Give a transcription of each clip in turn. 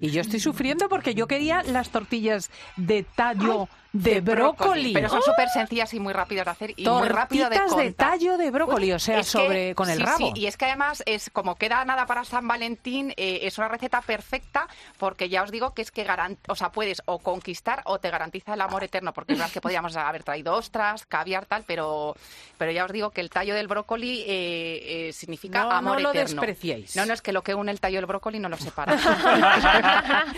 Y yo estoy sufriendo porque yo quería las tortillas de tallo de, brócoli. Pero son súper sencillas y muy rápidas de hacer y muy rápido de contar. de tallo de brócoli, o sea, Es que- sobre con el sí, rabo. sí, y es que además es como queda nada para San Valentín, eh, es una receta perfecta porque ya os digo que es que o sea, puedes o conquistar o te garantiza el amor eterno, porque es verdad que podríamos haber traído ostras, caviar, tal, pero, pero ya os digo que el tallo del brócoli eh, eh, significa No, amor no lo eterno. despreciéis. No, no, es que lo que une el tallo del brócoli no lo separa.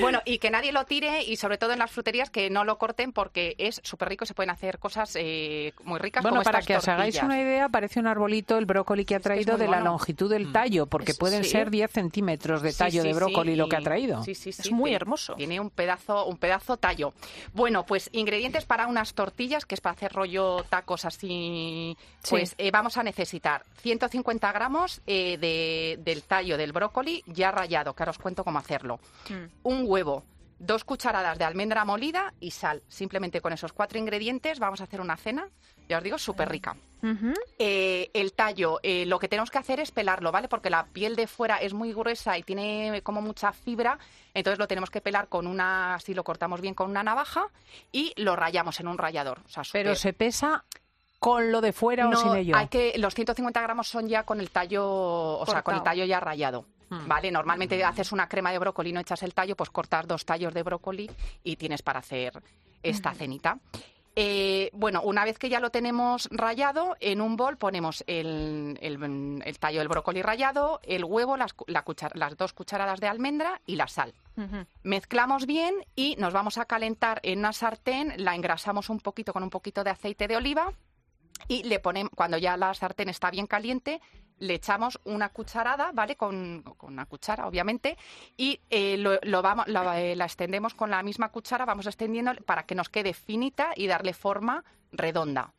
bueno, y que nadie lo tire y sobre todo en las fruterías que no lo corten porque es súper rico y se pueden hacer cosas eh, muy ricas Bueno, como para estas que os hagáis una idea, parece un arbolito el brócoli que ha Es que es traído de la longitud del tallo, porque Es- pueden sí. ser 10 centímetros de tallo sí, de brócoli lo que ha traído. Sí, sí, sí, Es muy hermoso. Tiene un pedazo, un pedazo tallo. Bueno, pues ingredientes para unas tortillas, que es para hacer rollo tacos así. Pues eh, vamos a necesitar 150 gramos eh, de- del tallo del brócoli ya rallado, que ahora os cuento cómo hacerlo. Mm. Un huevo. Dos cucharadas de almendra molida y sal. Simplemente con esos cuatro ingredientes vamos a hacer una cena, ya os digo, súper rica. Eh, el tallo, eh, lo que tenemos que hacer es pelarlo, ¿vale? Porque la piel de fuera es muy gruesa y tiene como mucha fibra, entonces lo tenemos que pelar con una, así lo cortamos bien con una navaja y lo rayamos en un rallador. O sea, Pero súper- se pesa con lo de fuera o no, sin ello. hay que los 150 gramos son ya con el tallo, o sea, con el tallo ya rallado. Hmm. Vale, normalmente haces una crema de brócoli, no echas el tallo, pues cortas dos tallos de brócoli y tienes para hacer esta cenita. Eh, bueno, una vez que ya lo tenemos rallado, en un bol ponemos el, el- el tallo del brócoli rallado, el huevo, las, la las dos cucharadas de almendra y la sal. Mezclamos bien y nos vamos a calentar en una sartén, la engrasamos un poquito con un poquito de aceite de oliva y le ponemos, cuando ya la sartén está bien caliente, le echamos una cucharada, ¿vale? Con, con una cuchara, obviamente, y eh, lo, vamos, eh, la extendemos con la misma cuchara, vamos extendiendo para que nos quede finita y darle forma redonda.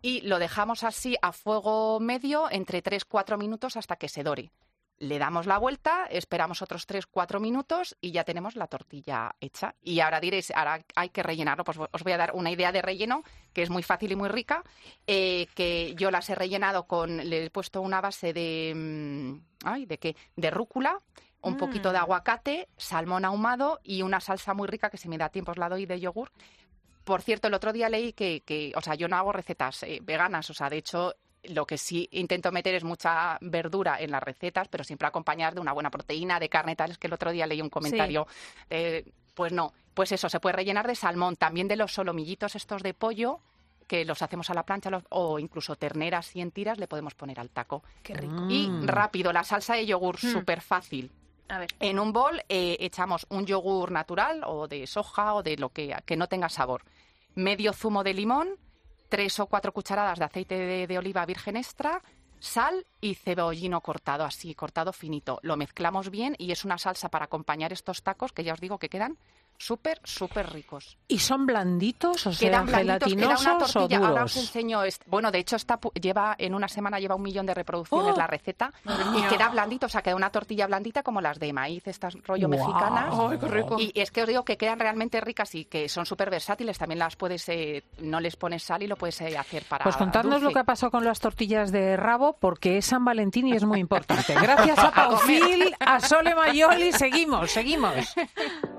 Y lo dejamos así a fuego medio entre 3-4 minutos hasta que se dore. Le damos la vuelta, esperamos otros 3-4 minutos y ya tenemos la tortilla hecha. Y ahora diréis, ahora hay que rellenarlo. Pues os voy a dar una idea de relleno que es muy fácil y muy rica. eh, que yo las he rellenado con, le he puesto una base de, mm, ay, ¿de qué? De rúcula, un Mm. poquito de aguacate, salmón ahumado y una salsa muy rica que si me da tiempo os la doy de yogur. Por cierto, el otro día leí que, que o sea, yo no hago recetas eh, veganas, o sea, de hecho, lo que sí intento meter es mucha verdura en las recetas, pero siempre acompañadas de una buena proteína, de carne, tal. Es que el otro día leí un comentario, eh, pues no, pues eso, se puede rellenar de salmón, también de los solomillitos estos de pollo, que los hacemos a la plancha, los- o incluso terneras y en tiras le podemos poner al taco. Qué rico. Y Mm. rápido, la salsa de yogur, Mm. súper fácil. A ver. En un bol eh, echamos un yogur natural o de soja o de lo que, que no tenga sabor. Medio zumo de limón, tres o cuatro cucharadas de aceite de, de oliva virgen extra, sal y cebollino cortado, así, cortado finito. Lo mezclamos bien y es una salsa para acompañar estos tacos que ya os digo que quedan súper, súper ricos. ¿Y son blanditos o sea, Quedan blanditos, queda una gelatinosos o tortilla. Ahora os duros? enseño. Bueno, de hecho, está, pu- lleva en una semana lleva un millón de reproducciones ¡Oh! la receta y queda blandito, o sea, queda una tortilla blandita como las de maíz, estas rollo mexicanas. Ay, qué rico. Y es que os digo que quedan realmente ricas y que son súper versátiles. También las puedes, eh, no les pones sal y lo puedes eh, hacer para. Pues contadnos lo que ha pasado con las tortillas de rabo, porque es San Valentín y es muy importante. Gracias a Paufil, a Sole Mayoli, seguimos, seguimos.